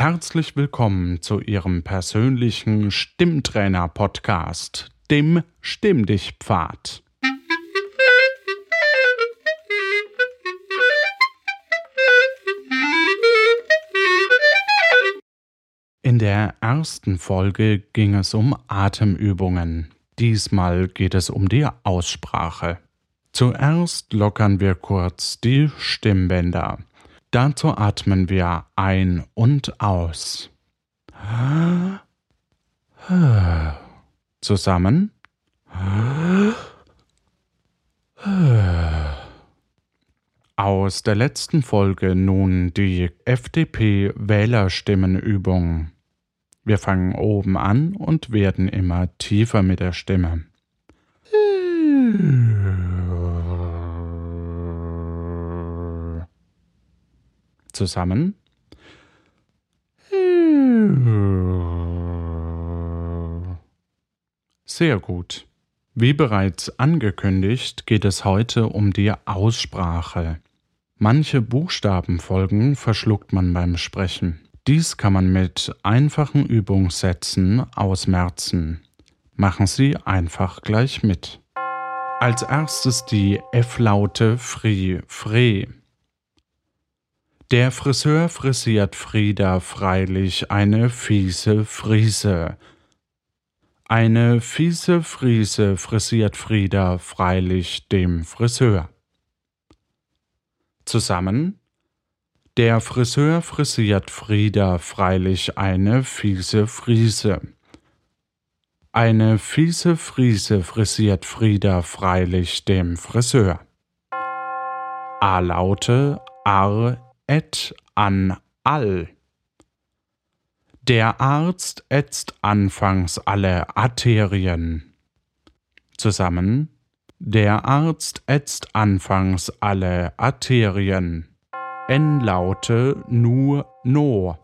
Herzlich willkommen zu Ihrem persönlichen Stimmtrainer-Podcast, dem Stimm dich Pfad. In der ersten Folge ging es um Atemübungen. Diesmal geht es um die Aussprache. Zuerst lockern wir kurz die Stimmbänder. Dazu atmen wir ein und aus. Zusammen. Aus der letzten Folge nun die FDP-Wählerstimmenübung. Wir fangen oben an und werden immer tiefer mit der Stimme. Zusammen. Sehr gut. Wie bereits angekündigt, geht es heute um die Aussprache. Manche Buchstabenfolgen verschluckt man beim Sprechen. Dies kann man mit einfachen Übungssätzen ausmerzen. Machen Sie einfach gleich mit. Als erstes die F-Laute Fri, Fre. Der Friseur frisiert Frieda freilich eine fiese Friese. Eine fiese Friese frisiert Frieda freilich dem Friseur. Zusammen der Friseur frisiert Frieda freilich eine fiese Friese. Eine fiese Friese frisiert Frieda freilich dem Friseur. A-Laute ar, et, an, all. Der Arzt ätzt anfangs alle Arterien. Zusammen. Der Arzt ätzt anfangs alle Arterien. N-Laute nur no.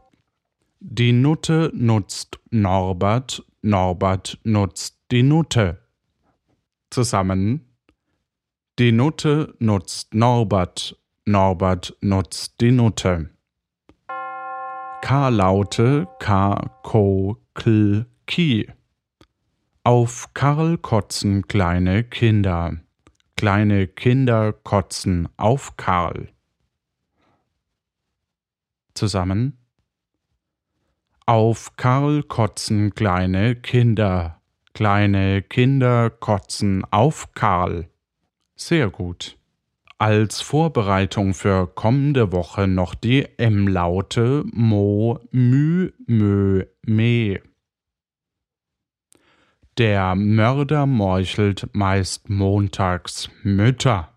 Die Nutte nutzt Norbert, Norbert nutzt die Nutte. Zusammen. Die Nutte nutzt Norbert, Norbert nutzt die Nutte. K-Laute K, Ko, Kl, Ki. Auf Karl kotzen kleine Kinder. Kleine Kinder kotzen auf Karl zusammen. Auf Karl kotzen kleine Kinder. Kleine Kinder kotzen auf Karl. Sehr gut. Als Vorbereitung für kommende Woche noch die M-Laute Mo, Mü, Mö, Me. Der Mörder meuchelt meist montags Mütter.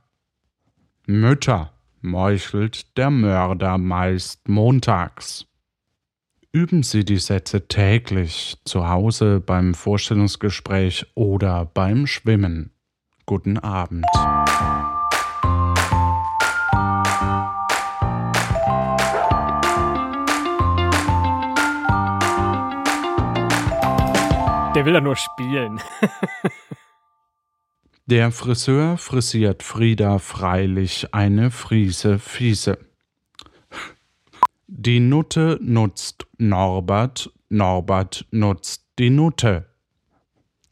Mütter meuchelt der Mörder meist montags. Üben Sie die Sätze täglich zu Hause beim Vorstellungsgespräch oder beim Schwimmen. Guten Abend. Der will ja nur spielen. Der Friseur frisiert Frieda freilich eine Friese Fiese. Die Nutte nutzt Norbert, Norbert nutzt die Nutte.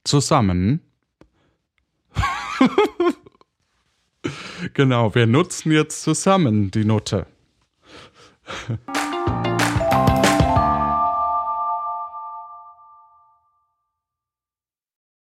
Zusammen. genau, wir nutzen jetzt zusammen die Nutte.